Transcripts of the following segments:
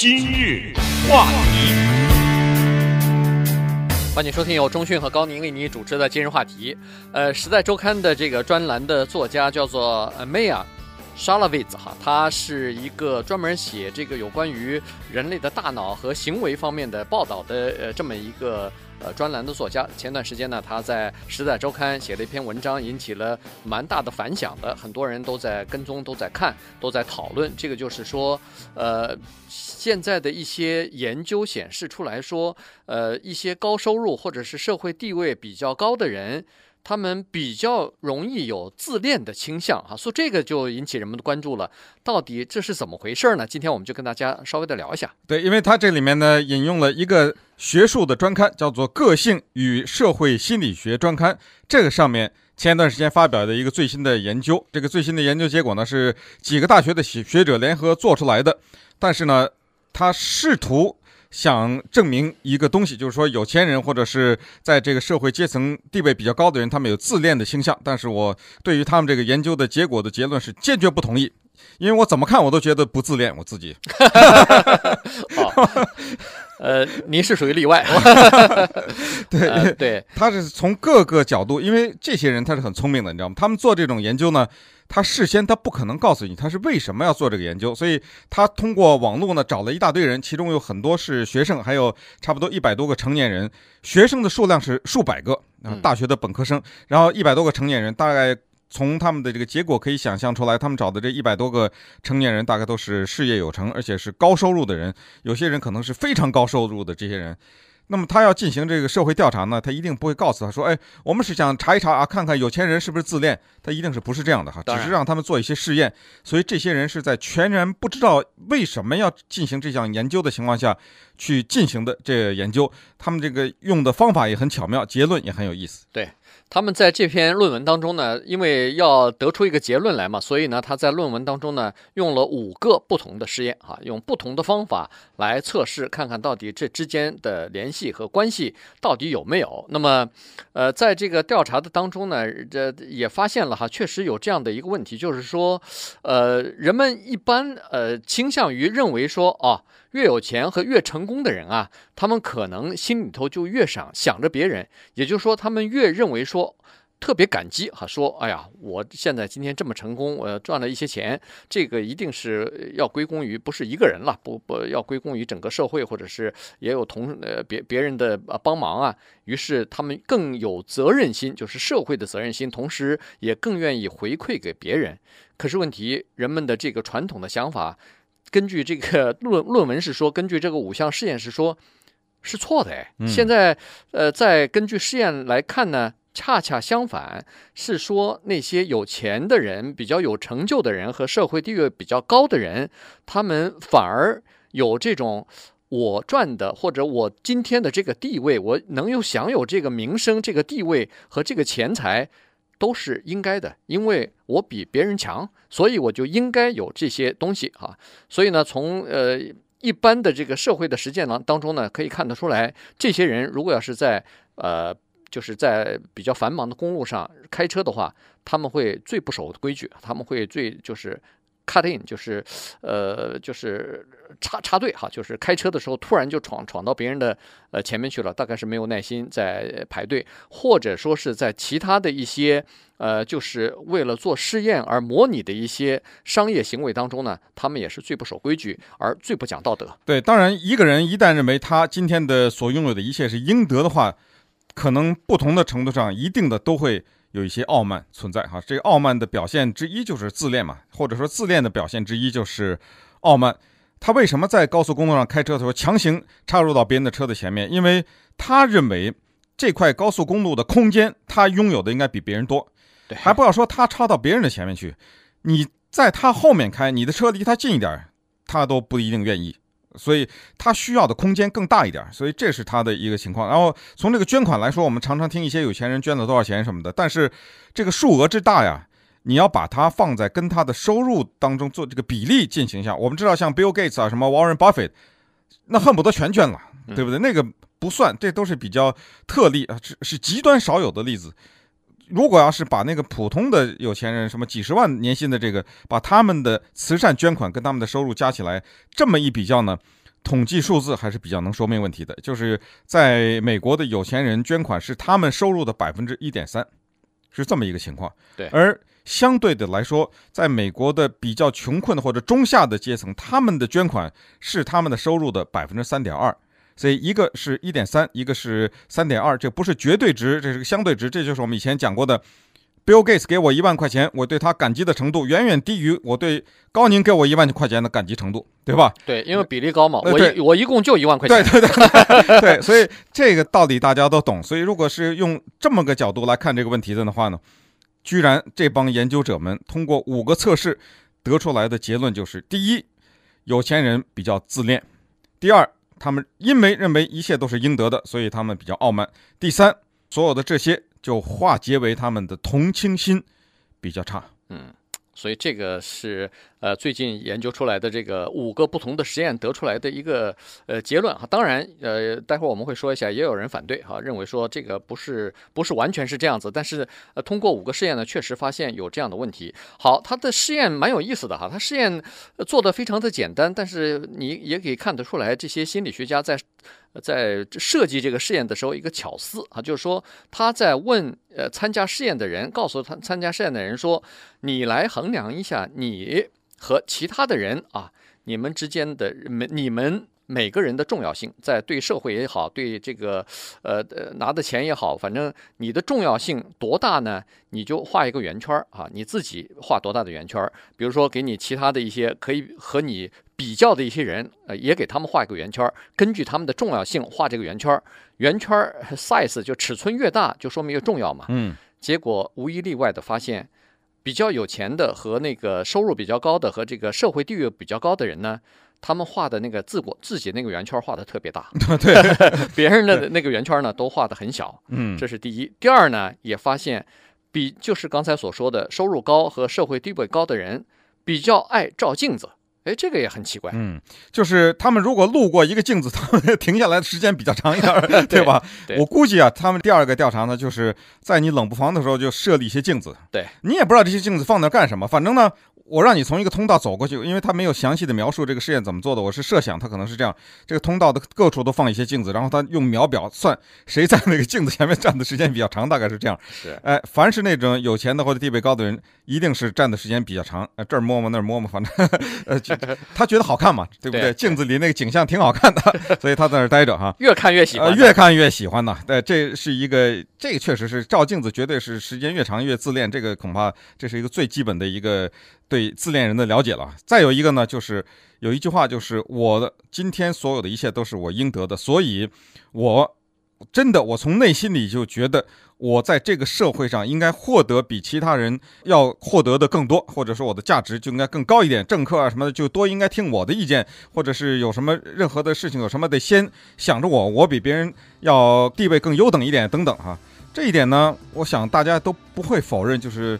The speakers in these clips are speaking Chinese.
今日话题，欢迎收听由中讯和高宁为你主持的今日话题。呃，《时代周刊》的这个专栏的作家叫做 Maya Shalavitz 哈，他是一个专门写这个有关于人类的大脑和行为方面的报道的呃这么一个。呃，专栏的作家，前段时间呢，他在《时代周刊》写了一篇文章，引起了蛮大的反响的，很多人都在跟踪，都在看，都在讨论。这个就是说，呃，现在的一些研究显示出来说，呃，一些高收入或者是社会地位比较高的人。他们比较容易有自恋的倾向啊，所以这个就引起人们的关注了。到底这是怎么回事呢？今天我们就跟大家稍微的聊一下。对，因为他这里面呢引用了一个学术的专刊，叫做《个性与社会心理学专刊》。这个上面前一段时间发表的一个最新的研究，这个最新的研究结果呢是几个大学的学学者联合做出来的。但是呢，他试图。想证明一个东西，就是说有钱人或者是在这个社会阶层地位比较高的人，他们有自恋的倾向。但是我对于他们这个研究的结果的结论是坚决不同意，因为我怎么看我都觉得不自恋，我自己。好，呃，您是属于例外。对、呃、对，他是从各个角度，因为这些人他是很聪明的，你知道吗？他们做这种研究呢。他事先他不可能告诉你他是为什么要做这个研究，所以他通过网络呢找了一大堆人，其中有很多是学生，还有差不多一百多个成年人。学生的数量是数百个啊，大学的本科生，然后一百多个成年人，大概从他们的这个结果可以想象出来，他们找的这一百多个成年人大概都是事业有成，而且是高收入的人，有些人可能是非常高收入的这些人。那么他要进行这个社会调查呢，他一定不会告诉他说，哎，我们是想查一查啊，看看有钱人是不是自恋。他一定是不是这样的哈，只是让他们做一些试验。所以这些人是在全然不知道为什么要进行这项研究的情况下去进行的这个研究。他们这个用的方法也很巧妙，结论也很有意思。对。他们在这篇论文当中呢，因为要得出一个结论来嘛，所以呢，他在论文当中呢，用了五个不同的试验啊，用不同的方法来测试，看看到底这之间的联系和关系到底有没有。那么，呃，在这个调查的当中呢，这也发现了哈，确实有这样的一个问题，就是说，呃，人们一般呃倾向于认为说，啊。越有钱和越成功的人啊，他们可能心里头就越想想着别人，也就是说，他们越认为说特别感激哈，说哎呀，我现在今天这么成功，我赚了一些钱，这个一定是要归功于不是一个人了，不不要归功于整个社会，或者是也有同呃别别人的帮忙啊，于是他们更有责任心，就是社会的责任心，同时也更愿意回馈给别人。可是问题，人们的这个传统的想法。根据这个论论文是说，根据这个五项试验是说，是错的哎。现在呃，再根据试验来看呢，恰恰相反，是说那些有钱的人、比较有成就的人和社会地位比较高的人，他们反而有这种我赚的或者我今天的这个地位，我能有享有这个名声、这个地位和这个钱财。都是应该的，因为我比别人强，所以我就应该有这些东西哈。所以呢，从呃一般的这个社会的实践当当中呢，可以看得出来，这些人如果要是在呃就是在比较繁忙的公路上开车的话，他们会最不守规矩，他们会最就是。cut in 就是，呃，就是插插队哈，就是开车的时候突然就闯闯到别人的呃前面去了，大概是没有耐心在排队，或者说是在其他的一些呃，就是为了做试验而模拟的一些商业行为当中呢，他们也是最不守规矩而最不讲道德。对，当然一个人一旦认为他今天的所拥有的一切是应得的话，可能不同的程度上一定的都会。有一些傲慢存在哈，这个傲慢的表现之一就是自恋嘛，或者说自恋的表现之一就是傲慢。他为什么在高速公路上开车的时候强行插入到别人的车的前面？因为他认为这块高速公路的空间他拥有的应该比别人多。对，还不要说他插到别人的前面去，你在他后面开，你的车离他近一点，他都不一定愿意。所以他需要的空间更大一点，所以这是他的一个情况。然后从这个捐款来说，我们常常听一些有钱人捐了多少钱什么的，但是这个数额之大呀，你要把它放在跟他的收入当中做这个比例进行一下。我们知道像 Bill Gates 啊，什么 Warren Buffett，那恨不得全捐了，对不对？那个不算，这都是比较特例啊，是是极端少有的例子。如果要是把那个普通的有钱人，什么几十万年薪的这个，把他们的慈善捐款跟他们的收入加起来，这么一比较呢，统计数字还是比较能说明问题的，就是在美国的有钱人捐款是他们收入的百分之一点三，是这么一个情况。对，而相对的来说，在美国的比较穷困的或者中下的阶层，他们的捐款是他们的收入的百分之三点二。所以一个是一点三，一个是三点二，这不是绝对值，这是个相对值。这就是我们以前讲过的，Bill Gates 给我一万块钱，我对他感激的程度远远低于我对高宁给我一万块钱的感激程度，对吧？对，因为比例高嘛。呃、我一我一共就一万块钱。对对对对，对，所以这个道理大家都懂。所以如果是用这么个角度来看这个问题的话呢，居然这帮研究者们通过五个测试得出来的结论就是：第一，有钱人比较自恋；第二。他们因为认为一切都是应得的，所以他们比较傲慢。第三，所有的这些就化结为他们的同情心比较差。嗯。所以这个是呃最近研究出来的这个五个不同的实验得出来的一个呃结论哈。当然呃待会儿我们会说一下，也有人反对哈，认为说这个不是不是完全是这样子。但是呃通过五个试验呢，确实发现有这样的问题。好，他的试验蛮有意思的哈，他试验做得非常的简单，但是你也可以看得出来，这些心理学家在。在设计这个试验的时候，一个巧思啊，就是说他在问呃参加试验的人，告诉他参加试验的人说：“你来衡量一下你和其他的人啊，你们之间的你们每个人的重要性，在对社会也好，对这个呃呃拿的钱也好，反正你的重要性多大呢？你就画一个圆圈啊，你自己画多大的圆圈？比如说给你其他的一些可以和你。”比较的一些人，呃，也给他们画一个圆圈，根据他们的重要性画这个圆圈。圆圈 size 就尺寸越大，就说明越重要嘛。嗯。结果无一例外的发现，比较有钱的和那个收入比较高的和这个社会地位比较高的人呢，他们画的那个自我自己那个圆圈画的特别大。对。别人的那个圆圈呢，都画的很小。嗯。这是第一。第二呢，也发现，比就是刚才所说的，收入高和社会地位高的人比较爱照镜子。哎，这个也很奇怪。嗯，就是他们如果路过一个镜子，他们停下来的时间比较长一点，对，对吧？对，我估计啊，他们第二个调查呢，就是在你冷不防的时候就设立一些镜子。对，你也不知道这些镜子放那干什么，反正呢。我让你从一个通道走过去，因为他没有详细的描述这个试验怎么做的。我是设想他可能是这样：这个通道的各处都放一些镜子，然后他用秒表算谁在那个镜子前面站的时间比较长，大概是这样。是，哎，凡是那种有钱的或者地位高的人，一定是站的时间比较长。呃，这儿摸摸那儿摸摸，反正呃，他觉得好看嘛，对不对？镜子里那个景象挺好看的，所以他在那儿待着哈。越看越喜欢，呃，越看越喜欢呐。对，这是一个，这个确实是照镜子，绝对是时间越长越自恋。这个恐怕这是一个最基本的一个。对自恋人的了解了，再有一个呢，就是有一句话，就是我的今天所有的一切都是我应得的，所以，我真的我从内心里就觉得，我在这个社会上应该获得比其他人要获得的更多，或者说我的价值就应该更高一点，政客啊什么的就多应该听我的意见，或者是有什么任何的事情有什么得先想着我，我比别人要地位更优等一点等等哈，这一点呢，我想大家都不会否认，就是。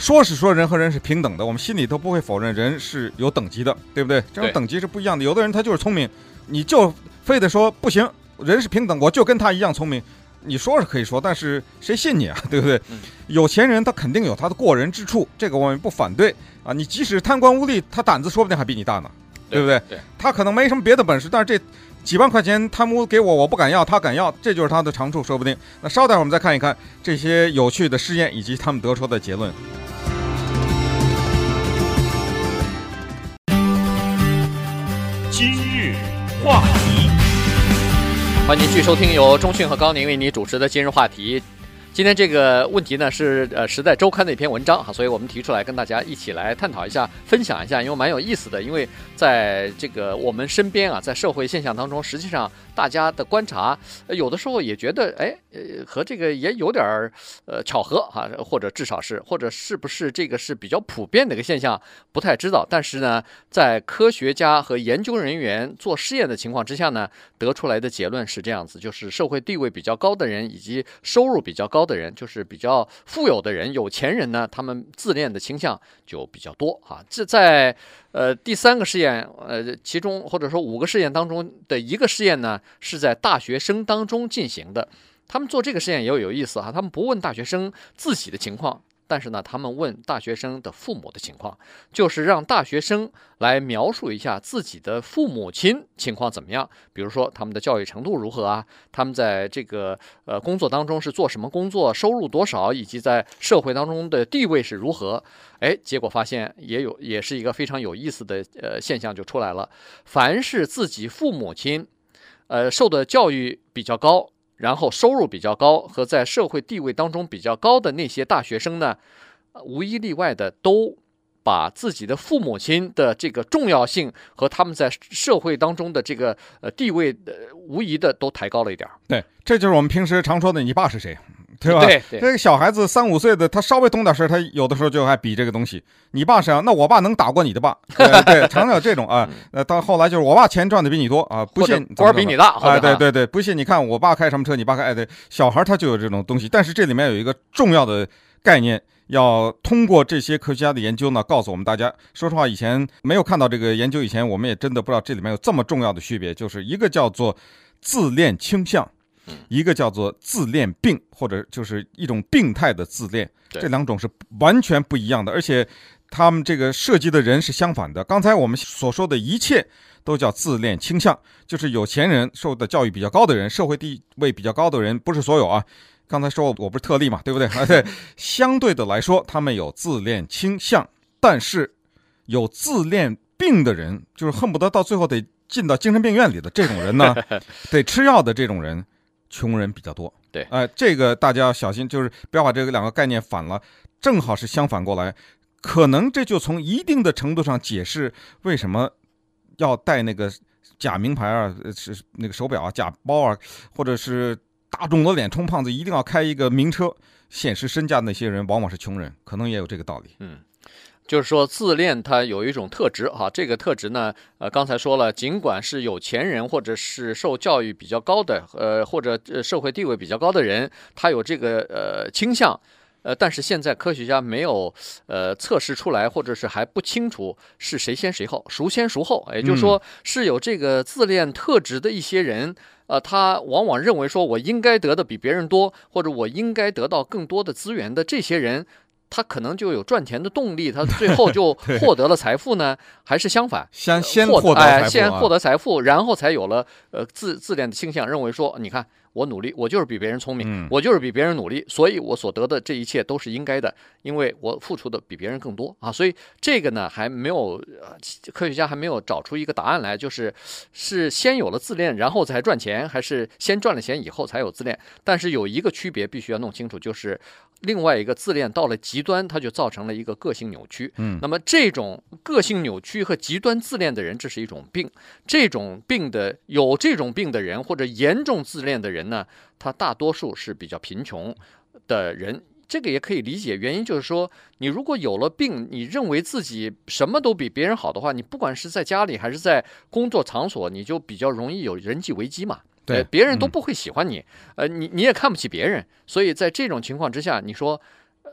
说是说人和人是平等的，我们心里都不会否认人是有等级的，对不对？这种等级是不一样的。有的人他就是聪明，你就非得说不行，人是平等，我就跟他一样聪明。你说是可以说，但是谁信你啊？对不对？有钱人他肯定有他的过人之处，这个我们不反对啊。你即使贪官污吏，他胆子说不定还比你大呢，对不对？对，他可能没什么别的本事，但是这。几万块钱贪污给我，我不敢要，他敢要，这就是他的长处，说不定。那稍待会儿我们再看一看这些有趣的试验以及他们得出的结论。话题，欢迎继续收听由中讯和高宁为你主持的今日话题。今天这个问题呢是呃《时代周刊》的一篇文章哈，所以我们提出来跟大家一起来探讨一下、分享一下，因为蛮有意思的。因为在这个我们身边啊，在社会现象当中，实际上大家的观察，有的时候也觉得哎，呃，和这个也有点儿呃巧合哈，或者至少是，或者是不是这个是比较普遍的一个现象，不太知道。但是呢，在科学家和研究人员做试验的情况之下呢，得出来的结论是这样子，就是社会地位比较高的人以及收入比较高。高的人就是比较富有的人，有钱人呢，他们自恋的倾向就比较多哈。这在呃第三个试验，呃其中或者说五个试验当中的一个试验呢，是在大学生当中进行的。他们做这个试验也有有意思哈，他们不问大学生自己的情况，但是呢，他们问大学生的父母的情况，就是让大学生来描述一下自己的父母亲情况怎么样，比如说他们的教育程度如何啊，他们在这个呃工作当中是做什么工作，收入多少，以及在社会当中的地位是如何。哎，结果发现也有也是一个非常有意思的呃现象就出来了，凡是自己父母亲，呃受的教育比较高。然后收入比较高和在社会地位当中比较高的那些大学生呢，无一例外的都把自己的父母亲的这个重要性和他们在社会当中的这个呃地位，呃，无疑的都抬高了一点。对，这就是我们平时常说的“你爸是谁”。对吧？对，对，这个小孩子三五岁的，他稍微懂点事，他有的时候就还比这个东西。你爸是啊，那我爸能打过你的爸？对，对，常常有这种啊。那，到后来就是我爸钱赚的比你多啊，不信官比你大。哎，对对对，不信你看我爸开什么车，你爸开哎对。小孩他就有这种东西，但是这里面有一个重要的概念，要通过这些科学家的研究呢，告诉我们大家。说实话，以前没有看到这个研究以前，我们也真的不知道这里面有这么重要的区别，就是一个叫做自恋倾向。一个叫做自恋病，或者就是一种病态的自恋，这两种是完全不一样的，而且他们这个涉及的人是相反的。刚才我们所说的一切都叫自恋倾向，就是有钱人、受的教育比较高的人、社会地位比较高的人，不是所有啊。刚才说我不是特例嘛，对不对？啊，对，相对的来说，他们有自恋倾向，但是有自恋病的人，就是恨不得到最后得进到精神病院里的这种人呢，得吃药的这种人。穷人比较多，对，哎，这个大家要小心，就是不要把这个两个概念反了，正好是相反过来，可能这就从一定的程度上解释为什么要带那个假名牌啊，是那个手表啊，假包啊，或者是大众的脸充胖子，一定要开一个名车显示身价的那些人，往往是穷人，可能也有这个道理，嗯。就是说，自恋它有一种特质哈，这个特质呢，呃，刚才说了，尽管是有钱人或者是受教育比较高的，呃，或者社会地位比较高的人，他有这个呃倾向，呃，但是现在科学家没有呃测试出来，或者是还不清楚是谁先谁后，孰先孰后，也就是说，是有这个自恋特质的一些人，呃，他往往认为说我应该得的比别人多，或者我应该得到更多的资源的这些人。他可能就有赚钱的动力，他最后就 获得了财富呢？还是相反，先先获得财富，哎，先获得财富，然后才有了呃自自恋的倾向，认为说，你看。我努力，我就是比别人聪明，嗯，我就是比别人努力，所以我所得的这一切都是应该的，因为我付出的比别人更多啊，所以这个呢还没有，科学家还没有找出一个答案来，就是是先有了自恋，然后才赚钱，还是先赚了钱以后才有自恋？但是有一个区别必须要弄清楚，就是另外一个自恋到了极端，它就造成了一个个性扭曲。嗯，那么这种个性扭曲和极端自恋的人，这是一种病，这种病的有这种病的人或者严重自恋的人。人呢，他大多数是比较贫穷的人，这个也可以理解。原因就是说，你如果有了病，你认为自己什么都比别人好的话，你不管是在家里还是在工作场所，你就比较容易有人际危机嘛。对，别人都不会喜欢你，呃，你你也看不起别人，所以在这种情况之下，你说。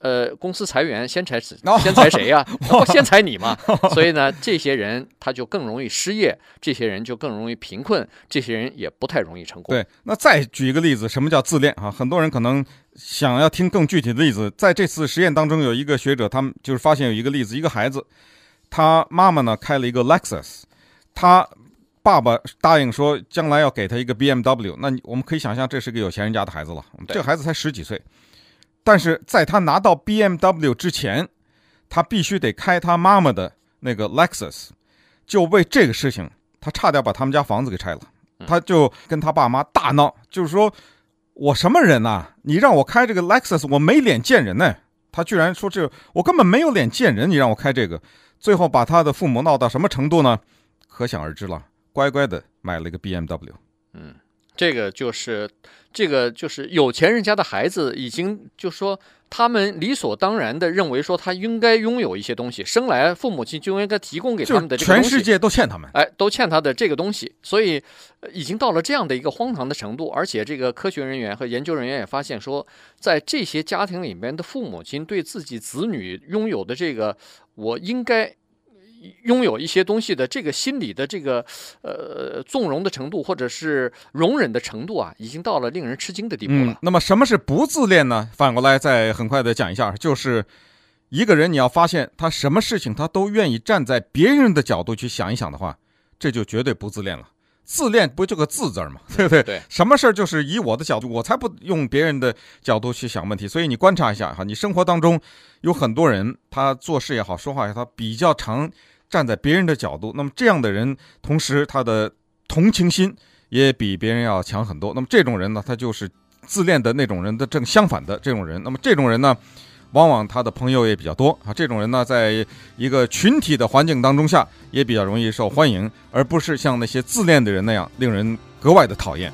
呃，公司裁员先裁谁？先裁谁呀、啊？不先裁你嘛。所以呢，这些人他就更容易失业，这些人就更容易贫困，这些人也不太容易成功。对，那再举一个例子，什么叫自恋啊？很多人可能想要听更具体的例子。在这次实验当中，有一个学者，他们就是发现有一个例子，一个孩子，他妈妈呢开了一个 Lexus，他爸爸答应说将来要给他一个 BMW。那我们可以想象，这是个有钱人家的孩子了。这个孩子才十几岁。但是在他拿到 BMW 之前，他必须得开他妈妈的那个 Lexus，就为这个事情，他差点把他们家房子给拆了。他就跟他爸妈大闹，就是说我什么人呐？你让我开这个 Lexus，我没脸见人呢。他居然说这，我根本没有脸见人，你让我开这个。最后把他的父母闹到什么程度呢？可想而知了。乖乖的买了一个 BMW。嗯。这个就是，这个就是有钱人家的孩子，已经就说，他们理所当然的认为说，他应该拥有一些东西，生来父母亲就应该提供给他们的这个东西，全世界都欠他们，哎，都欠他的这个东西，所以已经到了这样的一个荒唐的程度。而且这个科学人员和研究人员也发现说，在这些家庭里面的父母亲对自己子女拥有的这个，我应该。拥有一些东西的这个心理的这个呃纵容的程度，或者是容忍的程度啊，已经到了令人吃惊的地步了。嗯，那么什么是不自恋呢？反过来再很快的讲一下，就是一个人你要发现他什么事情他都愿意站在别人的角度去想一想的话，这就绝对不自恋了。自恋不就个自字儿吗？对不对？对，什么事儿就是以我的角度，我才不用别人的角度去想问题。所以你观察一下哈，你生活当中有很多人，他做事也好，说话也好，他比较常站在别人的角度。那么这样的人，同时他的同情心也比别人要强很多。那么这种人呢，他就是自恋的那种人的正相反的这种人。那么这种人呢，往往他的朋友也比较多啊，这种人呢，在一个群体的环境当中下，也比较容易受欢迎，而不是像那些自恋的人那样令人格外的讨厌。